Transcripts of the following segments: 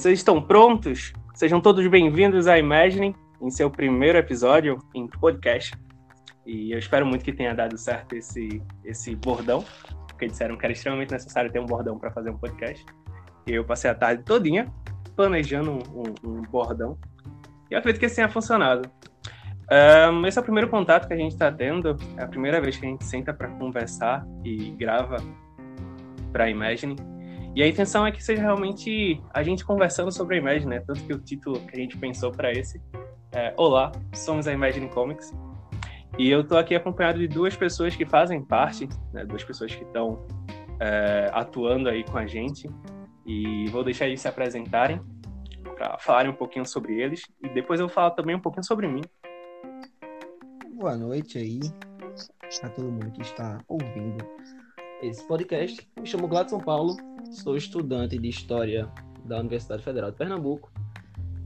Vocês estão prontos? Sejam todos bem-vindos a Imagine, em seu primeiro episódio em podcast. E eu espero muito que tenha dado certo esse, esse bordão, porque disseram que era extremamente necessário ter um bordão para fazer um podcast. E eu passei a tarde todinha planejando um, um, um bordão. E eu acredito que esse tenha funcionado. Um, esse é o primeiro contato que a gente está tendo, é a primeira vez que a gente senta para conversar e grava para a Imagine. E a intenção é que seja realmente a gente conversando sobre a Imagine, né? Tanto que o título que a gente pensou para esse é Olá, somos a Imagine Comics. E eu estou aqui acompanhado de duas pessoas que fazem parte, né? duas pessoas que estão é, atuando aí com a gente. E vou deixar eles se apresentarem para falarem um pouquinho sobre eles. E depois eu vou falar também um pouquinho sobre mim. Boa noite aí a todo mundo que está ouvindo esse podcast. Me chamo Gladson Paulo, sou estudante de História da Universidade Federal de Pernambuco,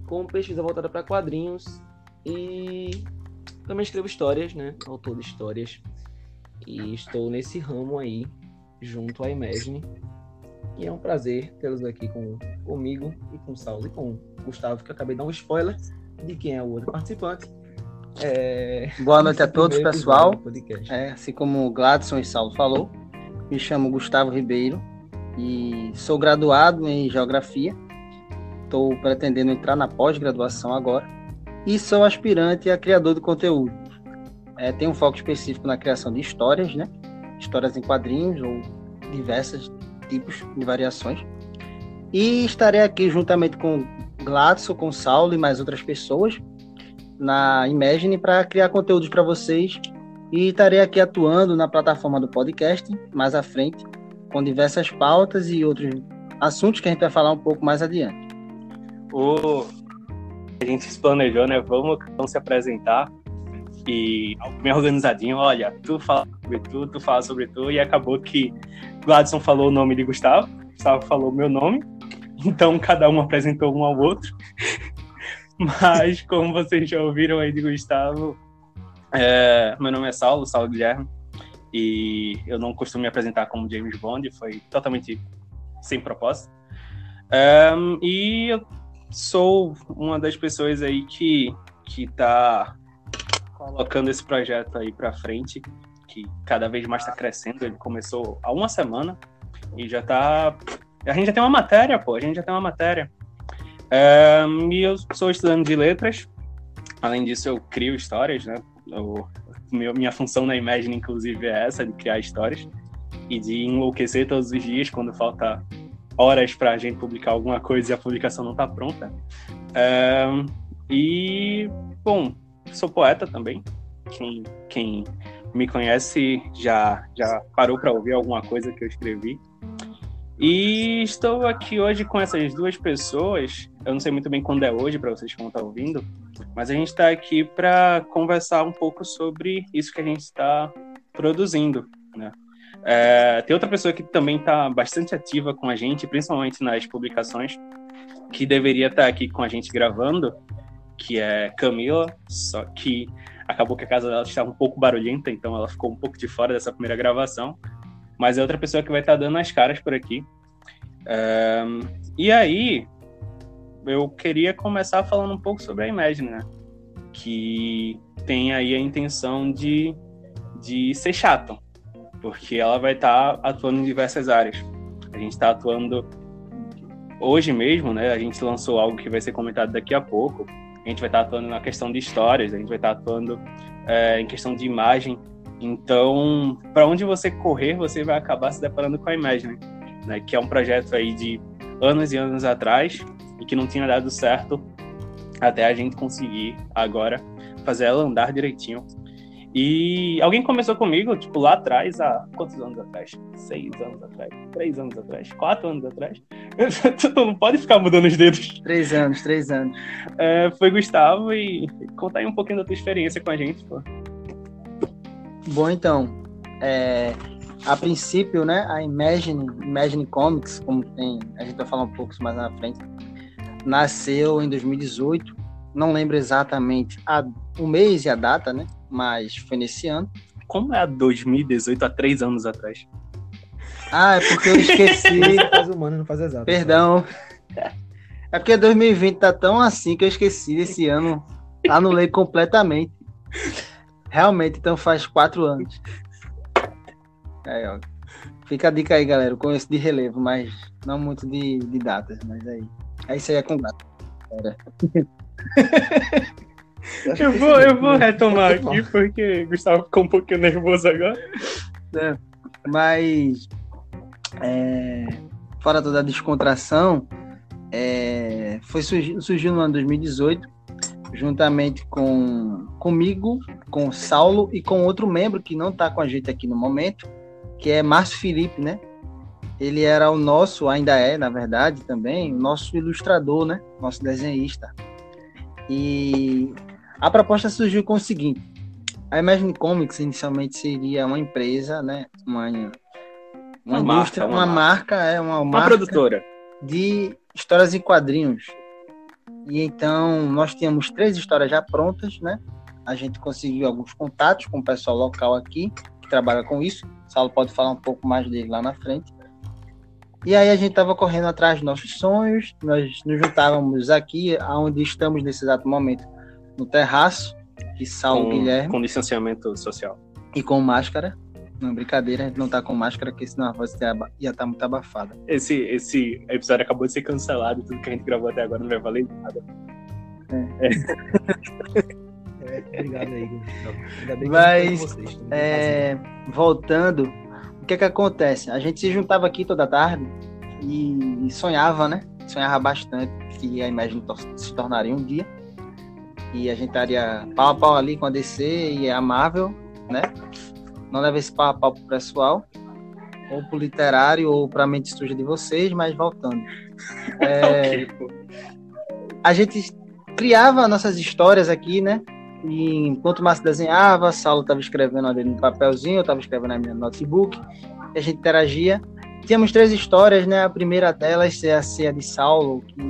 com pesquisa voltada para quadrinhos e também escrevo histórias, né? Autor de histórias. E estou nesse ramo aí, junto à Imagine. E é um prazer tê-los aqui com, comigo e com o Saulo e com o Gustavo, que eu acabei de dar um spoiler de quem é o outro participante. É... Boa noite a todos, pessoal. É, assim como o Gladson e Saulo falou, me chamo Gustavo Ribeiro e sou graduado em Geografia. Estou pretendendo entrar na pós-graduação agora e sou aspirante a criador de conteúdo. É, tenho um foco específico na criação de histórias, né? Histórias em quadrinhos ou diversos tipos de variações. E estarei aqui juntamente com Gladson, com Saulo e mais outras pessoas na Imagine para criar conteúdos para vocês e estarei aqui atuando na plataforma do podcast mais à frente, com diversas pautas e outros assuntos que a gente vai falar um pouco mais adiante. O... A gente se planejou, né? Vamos então se apresentar e bem organizadinho, olha, tu fala sobre tu, tu fala sobre tu, e acabou que Gladson falou o nome de Gustavo, Gustavo falou meu nome, então cada um apresentou um ao outro. Mas, como vocês já ouviram aí de Gustavo, é, meu nome é Saulo, Saulo Guilherme, e eu não costumo me apresentar como James Bond, foi totalmente sem propósito. É, e eu sou uma das pessoas aí que, que tá colocando esse projeto aí para frente, que cada vez mais está crescendo. Ele começou há uma semana e já tá. A gente já tem uma matéria, pô, a gente já tem uma matéria. Um, e eu sou estudante de letras. Além disso, eu crio histórias, né? Eu, minha função na Imagine, inclusive, é essa, de criar histórias. E de enlouquecer todos os dias quando falta horas para a gente publicar alguma coisa e a publicação não está pronta. E, bom, sou poeta também. Quem, quem me conhece já, já parou para ouvir alguma coisa que eu escrevi. E estou aqui hoje com essas duas pessoas. Eu não sei muito bem quando é hoje para vocês que vão estar ouvindo, mas a gente está aqui para conversar um pouco sobre isso que a gente está produzindo. Né? É, tem outra pessoa que também está bastante ativa com a gente, principalmente nas publicações, que deveria estar aqui com a gente gravando, que é Camila, só que acabou que a casa dela estava um pouco barulhenta, então ela ficou um pouco de fora dessa primeira gravação mas é outra pessoa que vai estar tá dando as caras por aqui. Um, e aí, eu queria começar falando um pouco sobre a Imagine, né? Que tem aí a intenção de, de ser chato, porque ela vai estar tá atuando em diversas áreas. A gente está atuando hoje mesmo, né? A gente lançou algo que vai ser comentado daqui a pouco. A gente vai estar tá atuando na questão de histórias, a gente vai estar tá atuando é, em questão de imagem então, para onde você correr, você vai acabar se deparando com a Imagine, né? Que é um projeto aí de anos e anos atrás e que não tinha dado certo até a gente conseguir agora fazer ela andar direitinho. E alguém começou comigo, tipo, lá atrás, há quantos anos atrás? Seis anos atrás? Três anos atrás? Quatro anos atrás? tu não pode ficar mudando os dedos. Três anos, três anos. É, foi Gustavo e conta aí um pouquinho da tua experiência com a gente, pô. Bom, então, é, a princípio, né, a Imagine, Imagine Comics, como tem, a gente vai falar um pouco mais na frente, nasceu em 2018. Não lembro exatamente a, o mês e a data, né? Mas foi nesse ano. Como é a 2018, há três anos atrás? Ah, é porque eu esqueci. faz humano, não faz exato. Perdão. É porque 2020 tá tão assim que eu esqueci esse ano. Anulei completamente. Realmente, então faz quatro anos. Aí, ó. Fica a dica aí, galera. Eu conheço de relevo, mas não muito de, de datas. Mas aí. Aí isso aí é com data. Eu vou, eu vou retomar aqui, porque Gustavo ficou um pouquinho nervoso agora. É, mas, é, fora toda a descontração, é, foi surgiu no ano 2018, juntamente com comigo, com Saulo e com outro membro que não está com a gente aqui no momento, que é Márcio Felipe, né? Ele era o nosso, ainda é, na verdade, também, o nosso ilustrador, né? Nosso desenhista. E a proposta surgiu com o seguinte: a Imagine Comics inicialmente seria uma empresa, né? Uma, uma, uma indústria, marca, uma, uma marca, marca, é uma, uma marca produtora de histórias em quadrinhos. E então nós tínhamos três histórias já prontas, né? A gente conseguiu alguns contatos com o pessoal local aqui que trabalha com isso. O Saulo pode falar um pouco mais dele lá na frente. E aí a gente estava correndo atrás dos nossos sonhos, nós nos juntávamos aqui, aonde estamos nesse exato momento, no terraço, de Saulo com, Guilherme. Com distanciamento social. E com máscara. Não, brincadeira, a gente não tá com máscara, porque senão a voz ia estar tá muito abafada. Esse, esse episódio acabou de ser cancelado, tudo que a gente gravou até agora não vai valer nada. É. é. é obrigado aí, Ainda Mas, vocês, é, voltando, o que que acontece? A gente se juntava aqui toda tarde e sonhava, né? Sonhava bastante que a imagem se tornaria um dia e a gente estaria pau a pau ali com a DC e a Marvel, né? Não leva esse pau a pau pro pessoal, ou pro literário, ou pra mente suja de vocês, mas voltando. É, a gente criava nossas histórias aqui, né? E enquanto o Márcio desenhava, Saulo estava escrevendo ali no papelzinho, eu estava escrevendo na minha notebook, e a gente interagia. Tínhamos três histórias, né? A primeira delas é a Ceia de Saulo, que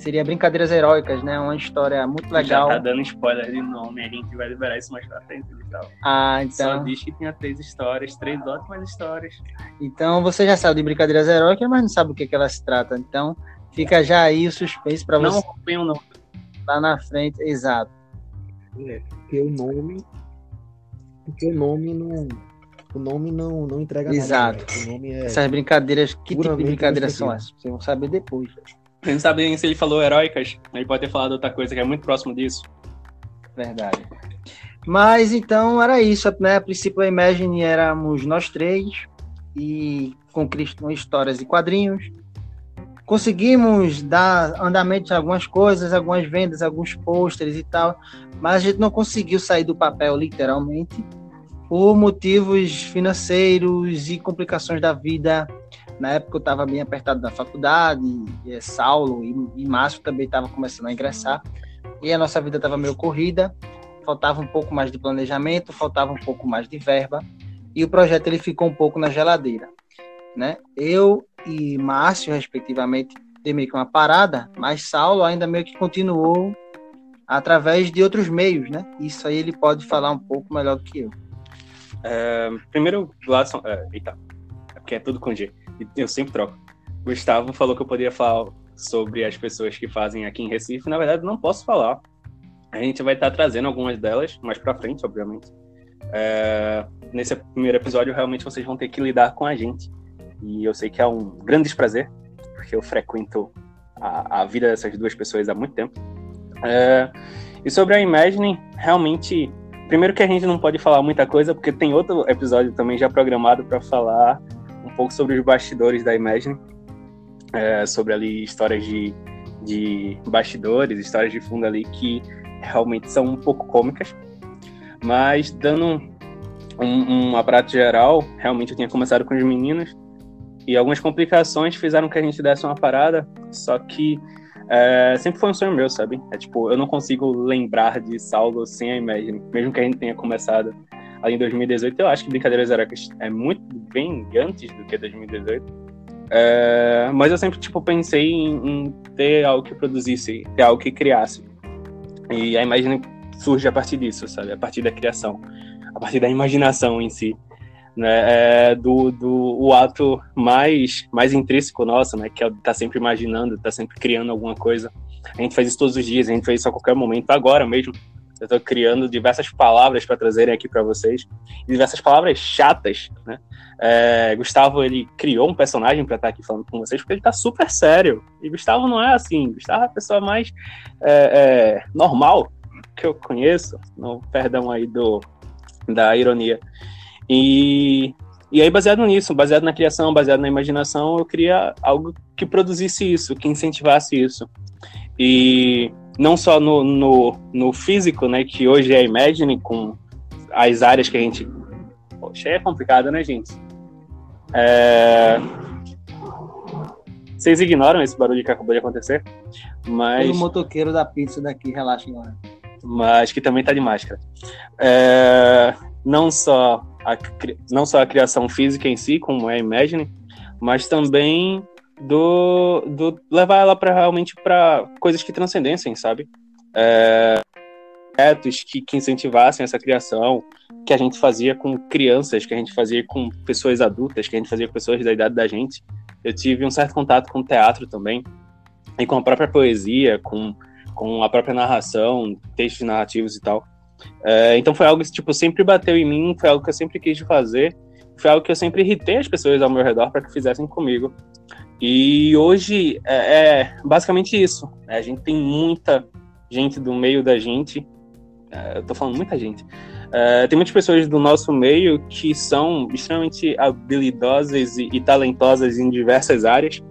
seria Brincadeiras Heróicas, né? Uma história muito legal. Já tá dando spoiler de nome, a gente vai liberar isso mais pra frente e tal. Ah, então. Só diz que tinha três histórias, três ótimas histórias. Então você já sabe de Brincadeiras Heróicas, mas não sabe o que, que ela se trata. Então fica já aí o suspense para você. Não rompem o nome. Lá na frente, exato. É, porque o nome. Porque o nome não. O nome não, não entrega Exato. nada. Exato. Nome é Essas brincadeiras, que tipo de brincadeiras são essas? Vocês vão saber depois. A gente sabe se ele falou heróicas, ele pode ter falado outra coisa que é muito próximo disso. Verdade. Mas então era isso, né? A princípio a Imagine éramos nós três e com histórias e quadrinhos. Conseguimos dar andamento a algumas coisas, algumas vendas, alguns pôsteres e tal, mas a gente não conseguiu sair do papel literalmente por motivos financeiros e complicações da vida na época eu estava bem apertado na faculdade, e, Saulo e, e Márcio também estavam começando a ingressar, e a nossa vida estava meio corrida, faltava um pouco mais de planejamento, faltava um pouco mais de verba, e o projeto ele ficou um pouco na geladeira. Né? Eu e Márcio, respectivamente, dei meio que uma parada, mas Saulo ainda meio que continuou através de outros meios, né? Isso aí ele pode falar um pouco melhor do que eu. É, primeiro, Gladson, é, eita, é porque é tudo com G eu sempre troco. Gustavo falou que eu poderia falar sobre as pessoas que fazem aqui em Recife. Na verdade, não posso falar. A gente vai estar trazendo algumas delas mais para frente, obviamente. É, nesse primeiro episódio, realmente vocês vão ter que lidar com a gente. E eu sei que é um grande desprazer, porque eu frequento a, a vida dessas duas pessoas há muito tempo. É, e sobre a Imagine, realmente, primeiro que a gente não pode falar muita coisa, porque tem outro episódio também já programado para falar um pouco sobre os bastidores da Imagine, é, sobre ali histórias de, de bastidores, histórias de fundo ali que realmente são um pouco cômicas, mas dando um, um aparato geral, realmente eu tinha começado com os meninos e algumas complicações fizeram que a gente desse uma parada, só que é, sempre foi um sonho meu, sabe? É tipo, eu não consigo lembrar de Saulo sem a Imagine, mesmo que a gente tenha começado ali em 2018. Eu acho que Brincadeiras Heróicas é muito bem antes do que 2018. É, mas eu sempre tipo pensei em, em, ter algo que produzisse, ter algo que criasse. E a imagem surge a partir disso, sabe? A partir da criação, a partir da imaginação em si. Né, é, do, do o ato mais, mais intrínseco nosso, né, que é tá sempre imaginando, tá sempre criando alguma coisa. A gente faz isso todos os dias, a gente faz isso a qualquer momento, agora mesmo. Eu estou criando diversas palavras para trazerem aqui para vocês, diversas palavras chatas, né? É, Gustavo ele criou um personagem para estar tá aqui falando com vocês porque ele está super sério. E Gustavo não é assim. Gustavo é a pessoa mais é, é, normal que eu conheço. No perdão aí do da ironia. E, e aí, baseado nisso, baseado na criação, baseado na imaginação, eu queria algo que produzisse isso, que incentivasse isso. E não só no, no, no físico, né, que hoje é Imagine, com as áreas que a gente. Poxa, é complicado, né, gente? É... Vocês ignoram esse barulho que acabou de acontecer, mas. o motoqueiro da pizza daqui, relaxa agora. Mas que também tá de máscara. É... Não só a, não só a criação física em si, como é a Imagine, mas também do, do levar ela para realmente para coisas que transcendessem, sabe? É, projetos que, que incentivassem essa criação, que a gente fazia com crianças, que a gente fazia com pessoas adultas, que a gente fazia com pessoas da idade da gente. Eu tive um certo contato com o teatro também, e com a própria poesia, com, com a própria narração, textos narrativos e tal. É, então foi algo que tipo, sempre bateu em mim, foi algo que eu sempre quis fazer, foi algo que eu sempre irritei as pessoas ao meu redor para que fizessem comigo. E hoje é, é basicamente isso. Né? A gente tem muita gente do meio da gente, é, eu tô falando muita gente, é, tem muitas pessoas do nosso meio que são extremamente habilidosas e, e talentosas em diversas áreas.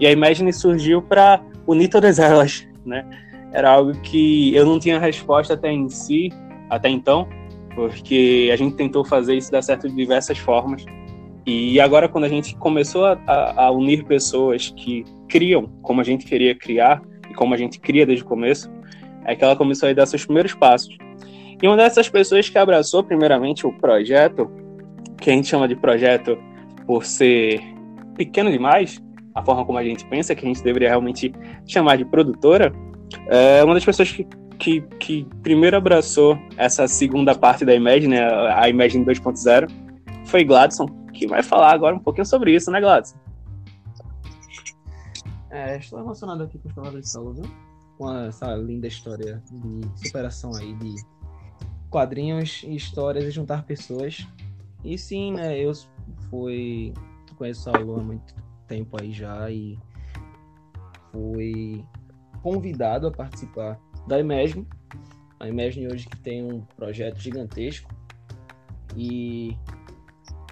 E a Imagine surgiu para unir todas elas, né? Era algo que eu não tinha resposta até em si, até então, porque a gente tentou fazer isso dar certo de diversas formas. E agora, quando a gente começou a, a, a, unir pessoas que criam como a gente queria criar e como a gente cria desde o começo, é que ela começou a dar seus primeiros passos. E uma dessas pessoas que abraçou, primeiramente, o projeto, que a gente chama de projeto por ser pequeno demais, a forma como a gente pensa, que a gente deveria realmente chamar de produtora, é uma das pessoas que que, que primeiro abraçou essa segunda parte da Imagine, né, a Imagine 2.0, foi Gladson, que vai falar agora um pouquinho sobre isso, né, Gladson? É, estou emocionado aqui com os palavras de Saulo, viu? Com essa linda história de superação aí, de quadrinhos e histórias e juntar pessoas. E sim, né, eu fui... conheço Saulo há muito tempo aí já e fui convidado a participar da Imagine. A Imagine hoje que tem um projeto gigantesco e,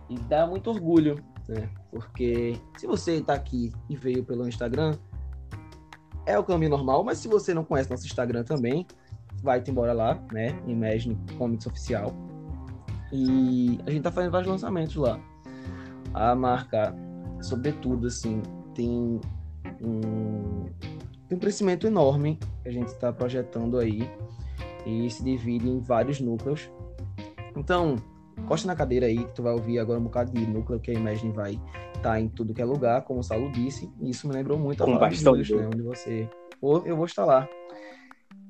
e dá muito orgulho, né? Porque se você está aqui e veio pelo Instagram, é o caminho normal, mas se você não conhece nosso Instagram também, vai-te embora lá, né? Imagine Comics Oficial. E a gente tá fazendo vários lançamentos lá. A marca, sobretudo, assim, tem um, um crescimento enorme que a gente está projetando aí e se divide em vários núcleos. Então, costa na cadeira aí que tu vai ouvir agora um bocado de núcleo que a Imagine vai estar tá em tudo que é lugar, como o Saulo disse. E isso me lembrou muito a Fala de né, onde você... eu vou estar lá.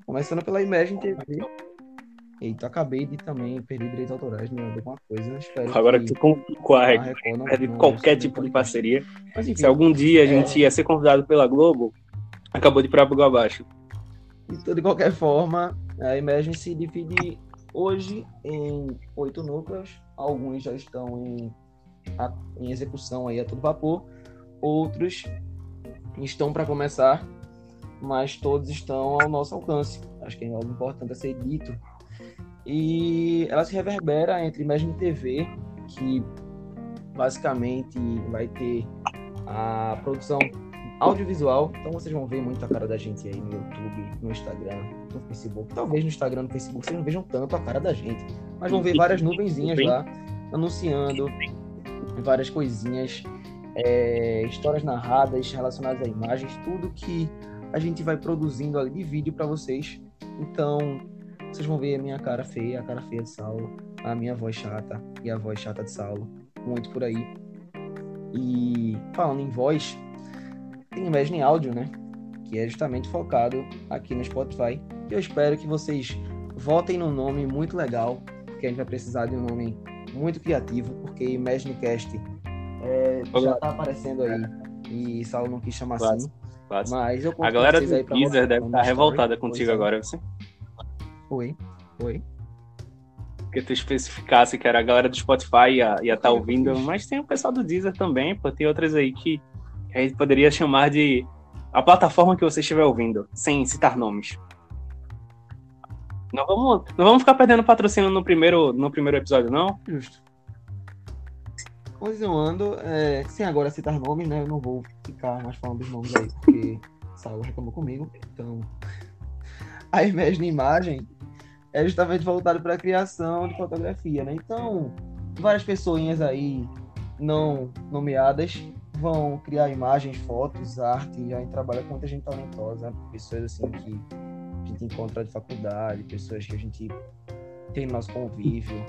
Começando pela Imagine TV. Eita, acabei de também perder direitos autorais de alguma coisa. Espero Agora que, com, com a, a de qualquer tipo de parceria. Mas, enfim, Se algum dia a gente é... ia ser convidado pela Globo, acabou de ir para abaixo. Então, de qualquer forma, a Imagine se divide hoje em oito núcleos. Alguns já estão em, em execução aí a todo vapor, outros estão para começar, mas todos estão ao nosso alcance. Acho que é algo importante a ser dito. E ela se reverbera entre Imagine TV, que basicamente vai ter a produção audiovisual. Então vocês vão ver muito a cara da gente aí no YouTube, no Instagram, no Facebook. Talvez no Instagram, no Facebook, vocês não vejam tanto a cara da gente. Mas vão ver várias nuvenzinhas lá anunciando várias coisinhas, é, histórias narradas relacionadas a imagens, tudo que a gente vai produzindo ali de vídeo para vocês. Então, vocês vão ver a minha cara feia, a cara feia de Saulo, a minha voz chata e a voz chata de Saulo, muito por aí. E falando em voz, tem Imagine Áudio, né? Que é justamente focado aqui no Spotify. E eu espero que vocês votem num nome muito legal, porque a gente vai precisar de um nome muito criativo, porque ImagineCast é, já está aparecendo aí. E Saulo não quis chamar Quase. assim. Quase. Mas eu A galera do Deezer deve estar tá revoltada contigo agora, você. Oi, oi. Que tu especificasse que era a galera do Spotify ia estar tá ouvindo, mas tem o pessoal do Deezer também, pô, tem outras aí que a gente poderia chamar de a plataforma que você estiver ouvindo, sem citar nomes. Não vamos, não vamos ficar perdendo patrocínio no primeiro, no primeiro episódio, não? Justo. Continuando, é, sem agora citar nomes, né? Eu não vou ficar mais falando dos nomes aí, porque Saulo reclamou comigo. Então, a Imagine Imagem é justamente voltado para a criação de fotografia, né? Então, várias pessoinhas aí não nomeadas vão criar imagens, fotos, arte, e a gente trabalha com muita gente talentosa, pessoas assim que a gente encontra de faculdade, pessoas que a gente tem no nosso convívio,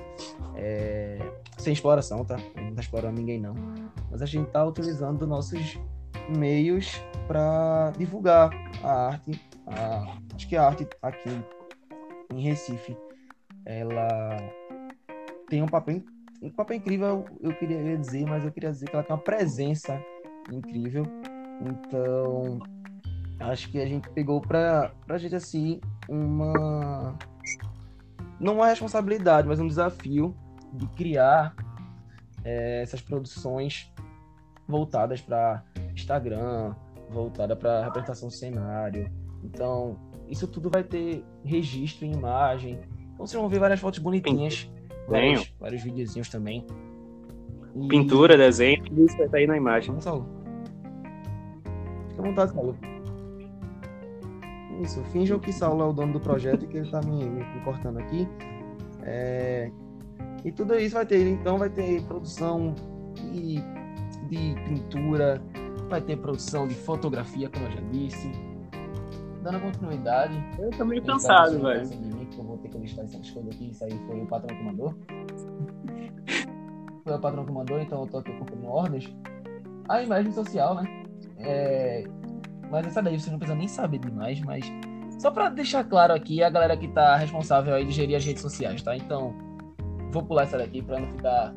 é, sem exploração, tá? A gente não tá explorando ninguém não, mas a gente tá utilizando nossos meios para divulgar a arte, a, acho que a arte aqui em Recife, ela tem um papel um papel incrível, eu queria dizer, mas eu queria dizer que ela tem uma presença incrível. Então, acho que a gente pegou pra, pra gente, assim, uma. Não uma responsabilidade, mas um desafio de criar é, essas produções voltadas para Instagram, voltada para representação do cenário. Então, isso tudo vai ter registro em imagem. Então, vocês vão ver várias fotos bonitinhas vários, vários videozinhos também. E... Pintura, desenho, tudo isso vai estar aí na imagem. Vamos, Saulo. Fica à vontade, Saulo. Isso, finjam que Saulo é o dono do projeto e que ele tá me, me, me cortando aqui. É... E tudo isso vai ter, então vai ter produção de, de pintura, vai ter produção de fotografia, como eu já disse. Dando continuidade. Eu tô meio cansado, velho que eu vou ter que listar essas coisas aqui, isso aí foi o patrão que mandou. foi o patrão que mandou, então eu tô aqui cumprindo ordens. A imagem social, né? É... Mas essa daí você não precisa nem saber demais, mas só para deixar claro aqui, a galera que tá responsável aí de gerir as redes sociais, tá? Então, vou pular essa daqui para não ficar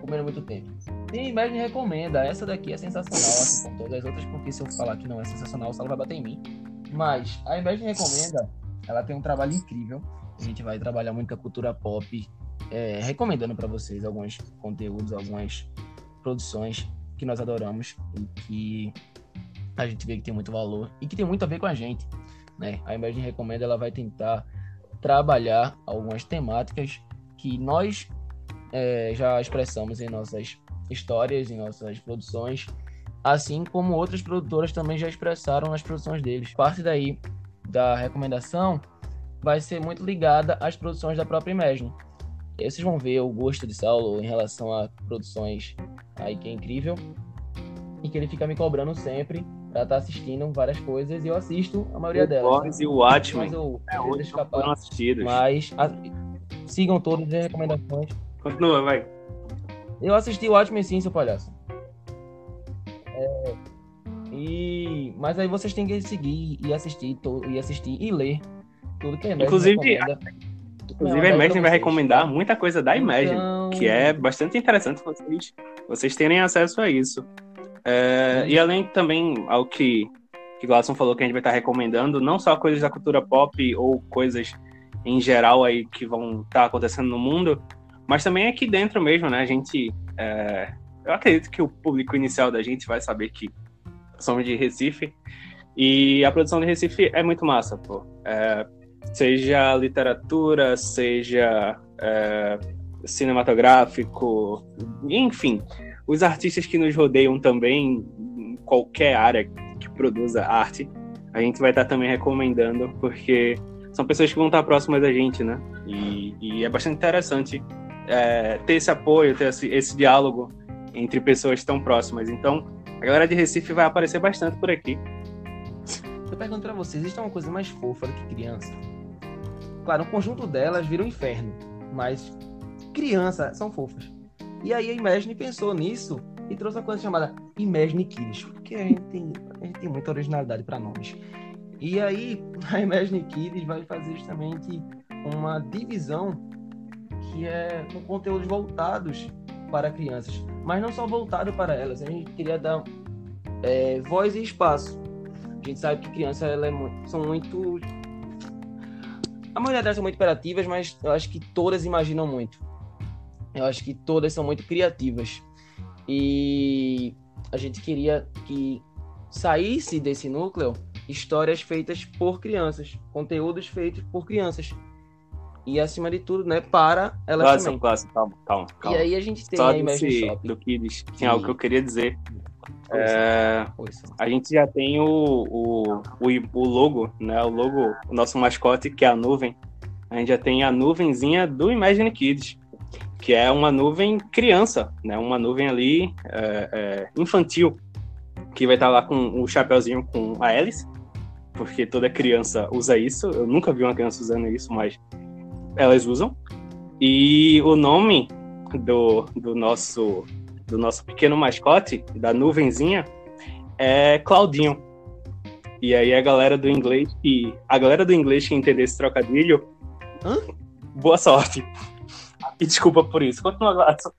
comendo muito tempo. A imagem recomenda, essa daqui é sensacional, assim como todas as outras, porque se eu falar que não é sensacional, o Salo vai bater em mim. Mas a imagem recomenda, ela tem um trabalho incrível. A gente vai trabalhar muito com a cultura pop, é, recomendando para vocês alguns conteúdos, algumas produções que nós adoramos e que a gente vê que tem muito valor e que tem muito a ver com a gente. Né? A Imagem Recomenda ela vai tentar trabalhar algumas temáticas que nós é, já expressamos em nossas histórias, em nossas produções, assim como outras produtoras também já expressaram nas produções deles. Parte daí da recomendação vai ser muito ligada às produções da própria Imagine. E aí vocês vão ver o gosto de Saulo em relação a produções aí que é incrível e que ele fica me cobrando sempre pra estar tá assistindo várias coisas e eu assisto a maioria o delas. Boris e o Watchmen. Mas eu é, hoje escapar. Foram assistidos. Mas a, sigam todas as recomendações. Continua, vai. Eu assisti o Watchmen sim, seu palhaço. Mas aí vocês têm que seguir e assistir e assistir e ler tudo que a Imagine Inclusive, recomenda. Inclusive, a Imagine vai recomendar muita coisa da Imagine, então... que é bastante interessante vocês, vocês terem acesso a isso. É, e além também ao que, que Glasson falou que a gente vai estar recomendando, não só coisas da cultura pop ou coisas em geral aí que vão estar acontecendo no mundo, mas também aqui dentro mesmo, né? A gente. É, eu acredito que o público inicial da gente vai saber que somos de Recife. E a produção de Recife é muito massa, pô. É, seja literatura, seja é, cinematográfico, enfim, os artistas que nos rodeiam também, em qualquer área que produza arte, a gente vai estar também recomendando, porque são pessoas que vão estar próximas da gente, né? E, e é bastante interessante é, ter esse apoio, ter esse, esse diálogo entre pessoas tão próximas. Então, a galera de Recife vai aparecer bastante por aqui. Eu pergunto pra vocês, existe uma coisa mais fofa do que criança? Claro, o conjunto delas vira um inferno, mas crianças são fofas. E aí a Imagine pensou nisso e trouxe uma coisa chamada Imagine Kids, porque a gente tem, a gente tem muita originalidade para nomes. E aí a Imagine Kids vai fazer justamente uma divisão que é com conteúdos voltados para crianças, mas não só voltado para elas. A gente queria dar é, voz e espaço. A gente sabe que crianças é são muito a maioria delas são muito imperativas, mas eu acho que todas imaginam muito. Eu acho que todas são muito criativas. E a gente queria que saísse desse núcleo histórias feitas por crianças, conteúdos feitos por crianças. E acima de tudo, né, para Clássico, também. clássico, calma, calma, calma. E aí a gente tem Só a Imagine desse, Shop. do Kids, tinha algo que eu queria dizer. Pois É, Pois a gente já tem o, o, o, o logo, né? O logo, o nosso mascote, que é a nuvem. A gente já tem a nuvenzinha do Imagine Kids, que é uma nuvem criança, né? Uma nuvem ali é, é, infantil, que vai estar lá com o chapeuzinho com a hélice, porque toda criança usa isso. Eu nunca vi uma criança usando isso, mas elas usam. E o nome do, do nosso do nosso pequeno mascote, da nuvenzinha, é Claudinho. E aí a galera do inglês que. A galera do inglês que entender esse trocadilho. Hã? Boa sorte. E desculpa por isso. Continua, Gladson.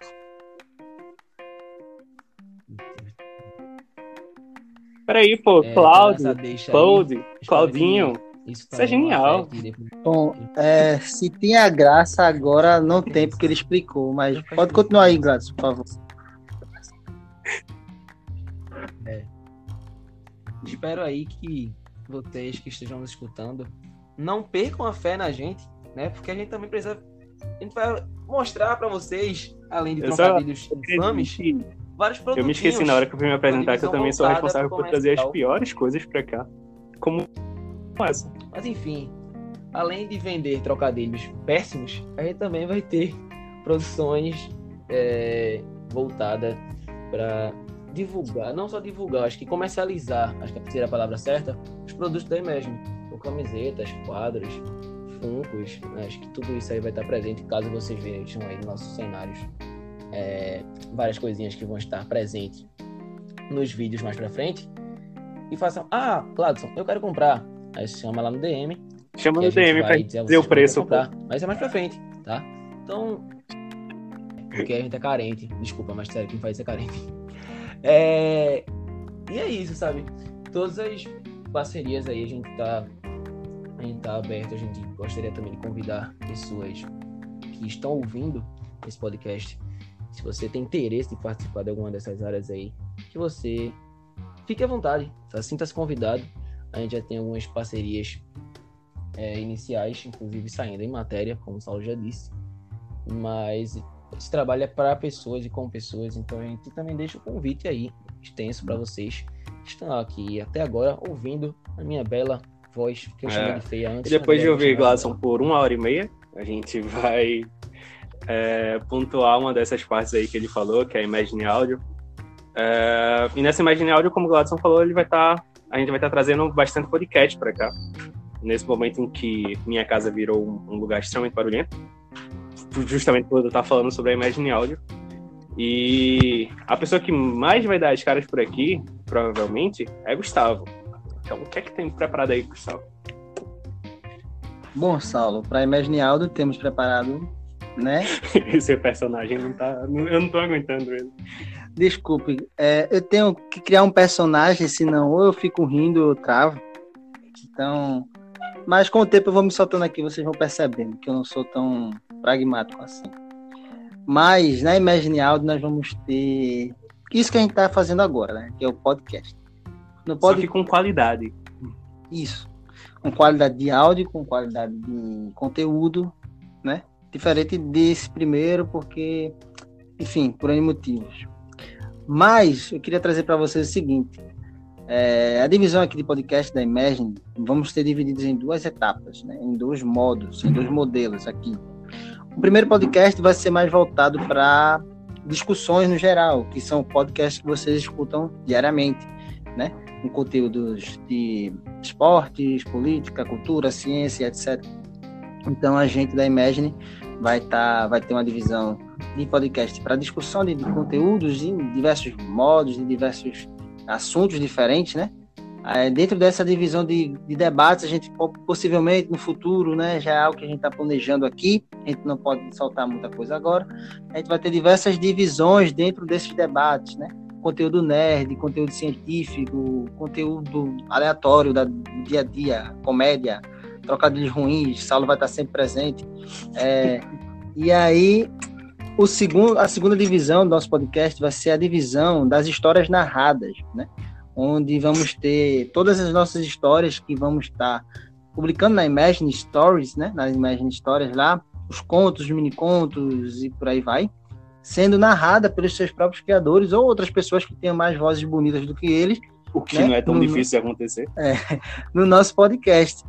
Peraí, pô, É, Cláudio, Cláudio, Claudinho. Isso, Isso é genial. Bom, é, se tinha graça agora, não tem, porque ele explicou, mas pode continuar aí, Gladys, por favor. Espero aí que vocês que estejam nos escutando não percam a fé na gente, né? Porque a gente também precisa. A gente vai mostrar para vocês, além de trocadilhos infames, vários produtos. Eu me esqueci na hora que eu fui me apresentar que eu também sou responsável por trazer as piores coisas pra cá. Como essa. Mas enfim, além de vender trocadilhos péssimos, a gente também vai ter produções é, voltadas para divulgar, não só divulgar, acho que comercializar, acho que seria a palavra certa, os produtos da Imagine. Ou camisetas, quadros, funcos, né? acho que tudo isso aí vai estar presente caso vocês vejam aí nos nossos cenários. é, várias coisinhas que vão estar presentes nos vídeos mais pra frente. E façam, ah, Gladson, eu quero comprar. Aí você chama lá no DM. Chama no DM pra dizer o preço. comprar. Mas é mais pra frente, tá? Então. Porque a gente é carente. Desculpa, mas sério, quem faz isso é carente. É... E é isso, sabe? Todas as parcerias aí a gente tá. A gente tá aberto. A gente gostaria também de convidar pessoas que estão ouvindo esse podcast. Se você tem interesse em participar de alguma dessas áreas aí, que você fique à vontade, tá? sinta-se convidado. A gente já tem algumas parcerias é, iniciais, inclusive saindo em matéria, como o Saulo já disse. Mas esse trabalho é para pessoas e com pessoas, então a gente também deixa o convite aí, extenso para vocês que estão aqui até agora ouvindo a minha bela voz, que eu É. chamei de feia antes. E depois de ouvir chamar Gladson por uma hora e meia, a gente vai é, pontuar uma dessas partes aí que ele falou, que é a Imagine Audio. É, e nessa Imagine Audio, como o Gladson falou, ele vai estar. A gente vai estar trazendo bastante podcast para cá. Nesse momento em que minha casa virou um, lugar extremamente barulhento. Justamente por eu estar falando sobre a Imagine Audio. E a pessoa que mais vai dar as caras por aqui, provavelmente, é Gustavo. Então, o que é que tem preparado aí, Gustavo? Bom, Saulo, para Imagine Aldo temos preparado, né? Esse personagem não tá. Eu não tô aguentando ele. Desculpe, é, eu tenho que criar um personagem, senão ou eu fico rindo ou eu travo. Então, mas com o tempo eu vou me soltando aqui, vocês vão percebendo que eu não sou tão pragmático assim. Mas na Imagine Audio nós vamos ter isso que a gente está fazendo agora, né? Que é o podcast. No Só pod... que com qualidade. Isso. Com qualidade de áudio, com qualidade de conteúdo, né? Diferente desse primeiro, porque, enfim, por N motivos. Mas eu queria trazer para vocês o seguinte: é, a divisão aqui de podcast da Imagine, vamos ter divididos em duas etapas, né? em dois modos, em dois modelos aqui. O primeiro podcast vai ser mais voltado para discussões no geral, que são podcasts que vocês escutam diariamente, né? Com conteúdos de esportes, política, cultura, ciência, etc. Então a gente da Imagine vai tá, vai ter uma divisão de podcast para discussão de, de conteúdos em diversos modos, de diversos assuntos diferentes, né? É, dentro dessa divisão de, de, debates, a gente possivelmente no futuro, né, já é algo que a gente está planejando aqui, a gente não pode soltar muita coisa agora, a gente vai ter diversas divisões dentro desses debates, né? Conteúdo nerd, conteúdo científico, conteúdo aleatório da, do dia a dia, comédia, trocadilhos ruins, Saulo vai estar sempre presente. É, e aí, o segundo, a segunda divisão do nosso podcast vai ser a divisão das histórias narradas, né? onde vamos ter todas as nossas histórias que vamos estar publicando na Imagine Stories, né, nas Imagine Stories lá, os contos, os mini contos e por aí vai, sendo narrada pelos seus próprios criadores ou outras pessoas que tenham mais vozes bonitas do que eles. O que né, não é tão no, difícil de acontecer. É, no nosso podcast.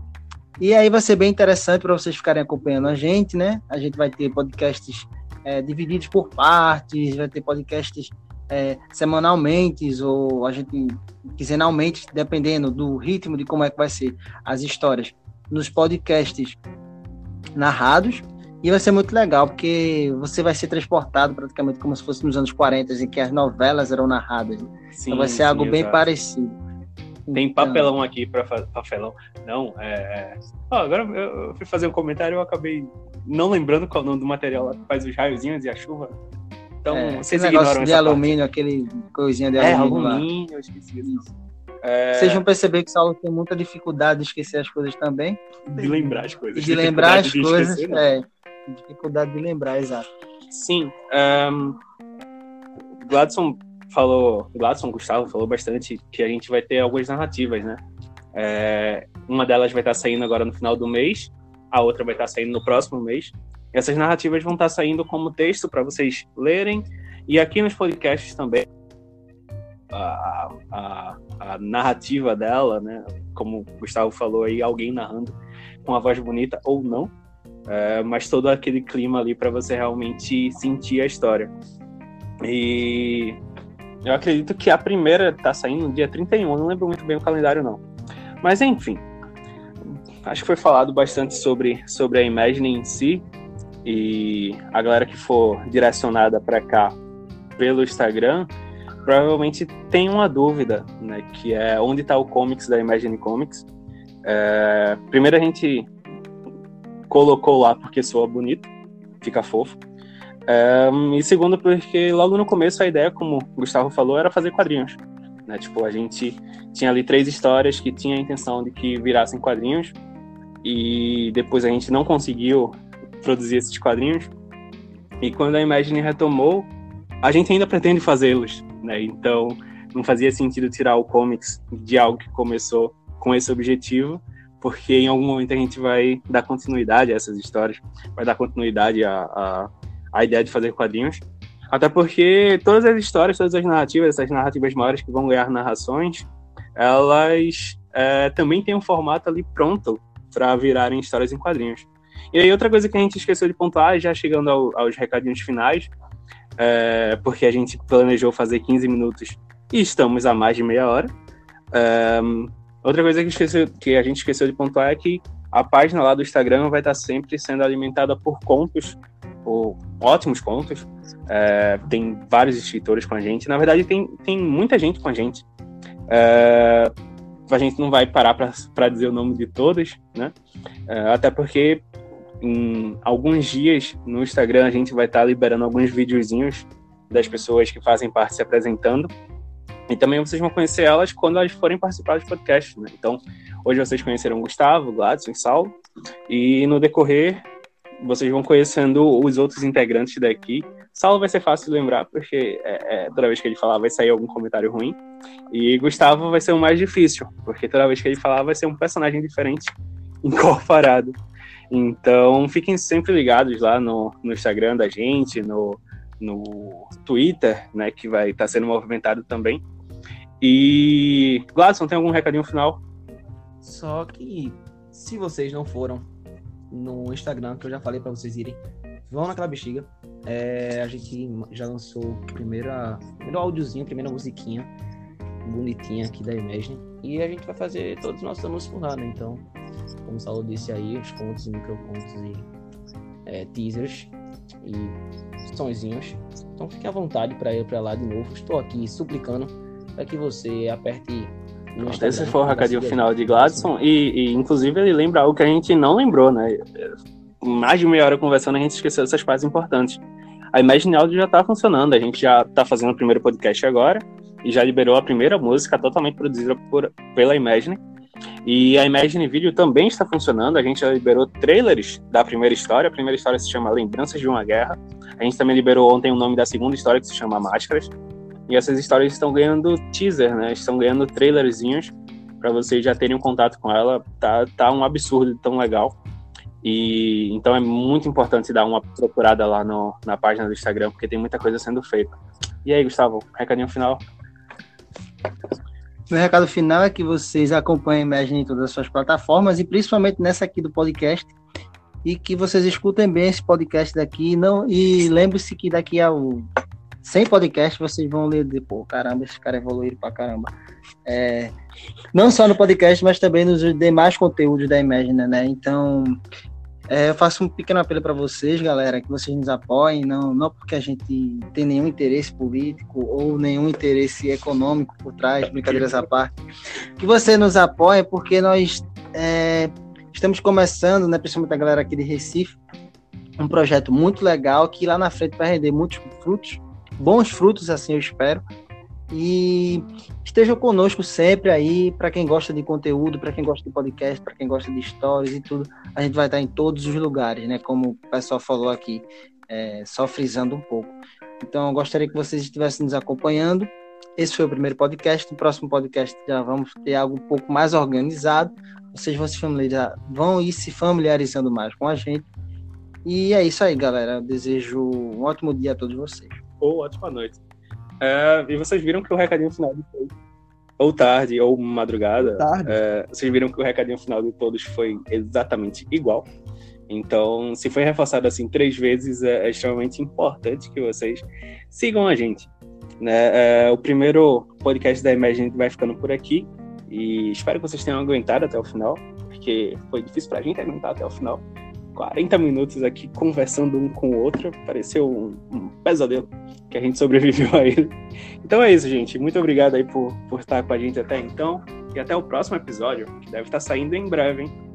E aí vai ser bem interessante para vocês ficarem acompanhando a gente, né? A gente vai ter podcasts é, divididos por partes, vai ter podcasts é, semanalmente ou a gente quinzenalmente, dependendo do ritmo de como é que vai ser as histórias nos podcasts narrados. E vai ser muito legal, porque você vai ser transportado praticamente como se fosse nos anos 40, em que as novelas eram narradas. Sim, então vai ser sim, algo bem parecido. Tem então... papelão aqui para papelão. Não, é. Oh, agora eu fui fazer um comentário e eu acabei não lembrando qual é o nome do material lá que faz os raiozinhos e a chuva. Então, é, vocês negócio de alumínio, parte. aquele coisinha de é, alumínio. alumínio, eu esqueci isso. É... Vocês vão perceber que o Saulo tem muita dificuldade de esquecer as coisas também. De lembrar as coisas. De lembrar as de coisas, esquecer, é. Dificuldade de lembrar, exato. Sim. Um, Gladson falou, Gladson Gustavo falou bastante que a gente vai ter algumas narrativas, né? É, uma delas vai estar saindo agora no final do mês, a outra vai estar saindo no próximo mês. Essas narrativas vão estar saindo como texto para vocês lerem, e aqui nos podcasts também. A, a, a, narrativa dela, né? Como o Gustavo falou aí, alguém narrando com a voz bonita ou não, é, mas todo aquele clima ali para você realmente sentir a história. E eu acredito que a primeira tá saindo no dia 31, não lembro muito bem o calendário não. Mas enfim, acho que foi falado bastante sobre, sobre a Imagine em si e a galera que for direcionada para cá pelo Instagram provavelmente tem uma dúvida, né, que é onde está o comics da Imagine Comics. É, primeiro a gente colocou lá porque soa bonito, fica fofo. É, e segundo porque logo no começo a ideia, como o Gustavo falou, era fazer quadrinhos. Né? Tipo, a gente tinha ali três histórias que tinha a intenção de que virassem quadrinhos e depois a gente não conseguiu produzir esses quadrinhos. E quando a Imagine retomou, a gente ainda pretende fazê-los, né? Então, não fazia sentido tirar o comics de algo que começou com esse objetivo, porque em algum momento a gente vai dar continuidade a essas histórias, vai dar continuidade à, à, à ideia de fazer quadrinhos. Até porque todas as histórias, todas as narrativas, essas narrativas maiores que vão ganhar narrações, elas é, também têm um formato ali pronto para virarem histórias em quadrinhos. E aí outra coisa que a gente esqueceu de pontuar, já chegando ao, aos recadinhos finais, é, porque a gente planejou fazer 15 minutos e estamos a mais de meia hora. É, outra coisa que, esqueceu, que, a gente esqueceu de pontuar é que a página lá do Instagram vai estar sempre sendo alimentada por contos, por ótimos contos. É, tem vários escritores com a gente. Na verdade, tem, tem muita gente com a gente. É, a gente não vai parar para dizer o nome de todos, né? É, até porque em alguns dias no Instagram a gente vai estar tá liberando alguns videozinhos das pessoas que fazem parte se apresentando. E também vocês vão conhecer elas quando elas forem participar do podcast, né? Então, hoje vocês conheceram Gustavo, Gladson e Saulo. E no decorrer, vocês vão conhecendo os outros integrantes daqui. Saulo vai ser fácil de lembrar, porque é, é, toda vez que ele falar vai sair algum comentário ruim. E Gustavo vai ser o mais difícil, porque toda vez que ele falar vai ser um personagem diferente, incorporado. Então, fiquem sempre ligados lá no, no Instagram da gente, no, no Twitter, né, que vai estar tá sendo movimentado também. E, Gladson, tem algum recadinho final? Só que, se vocês não foram no Instagram, que eu já falei para vocês irem, vão naquela bexiga. É, a gente já lançou o primeiro áudiozinho, a primeira musiquinha bonitinha aqui da Imagine. E a gente vai fazer todos os nossos anúncios por lá, né? Então, como o Saulo disse aí, os contos e microcontos e é, teasers e sonzinhos. Então fique à vontade para ir para lá de novo. Estou aqui suplicando para que você aperte Esse foi o recadinho final de Gladson, e, e, inclusive ele lembra algo que a gente não lembrou, né? Mais de meia hora conversando, a gente esqueceu dessas partes importantes. A Imagine Audio já está funcionando, a gente já está fazendo o primeiro podcast agora, e já liberou a primeira música totalmente produzida por, pela Imagine. E a Imagine Video também está funcionando, a gente já liberou trailers da primeira história, a primeira história se chama Lembranças de uma Guerra, a gente também liberou ontem o nome da segunda história que se chama Máscaras, e essas histórias estão ganhando teaser, né? Estão ganhando trailerzinhos para vocês já terem um contato com ela. Tá, tá um absurdo tão legal. E então é muito importante dar uma procurada lá no, na página do Instagram, porque tem muita coisa sendo feita. E aí, Gustavo, recadinho final? Meu recado final é que vocês acompanhem a Imagine em todas as suas plataformas e principalmente nessa aqui do podcast. E que vocês escutem bem esse podcast daqui. Não, e lembre-se que daqui a sem podcast, vocês vão ler depois. Caramba, esses caras evoluíram pra caramba. É, não só no podcast, mas também nos demais conteúdos da Imagine, né? Então, é, eu faço um pequeno apelo para vocês, galera, que vocês nos apoiem, não, não porque a gente tem nenhum interesse político ou nenhum interesse econômico por trás, brincadeiras à parte, que você nos apoie, porque nós é, estamos começando, né, principalmente a galera aqui de Recife, um projeto muito legal que lá na frente vai render muitos frutos bons frutos, assim eu espero. E estejam conosco sempre aí, para quem gosta de conteúdo, para quem gosta de podcast, para quem gosta de stories e tudo. A gente vai estar em todos os lugares, né? Como o pessoal falou aqui, é, só frisando um pouco. Então, eu gostaria que vocês estivessem nos acompanhando. Esse foi o primeiro podcast. No próximo podcast já vamos ter algo um pouco mais organizado. Vocês vão se familiarizar, vão ir se familiarizando mais com a gente. E é isso aí, galera. Eu desejo um ótimo dia a todos vocês ou ótima noite. É, e vocês viram que o recadinho final de todos, ou tarde, ou madrugada, tarde. É, vocês viram que o recadinho final de todos foi exatamente igual. Então, se foi reforçado assim três vezes, é, é extremamente importante que vocês sigam a gente. Né? É, o primeiro podcast da Imagine vai ficando por aqui. E espero que vocês tenham aguentado até o final, porque foi difícil pra gente aguentar até o final. 40 minutos aqui conversando um com o outro, pareceu um, um pesadelo que a gente sobreviveu a ele. Então é isso, gente. Muito obrigado aí por, por estar com a gente até então. E até o próximo episódio, que deve estar saindo em breve, hein?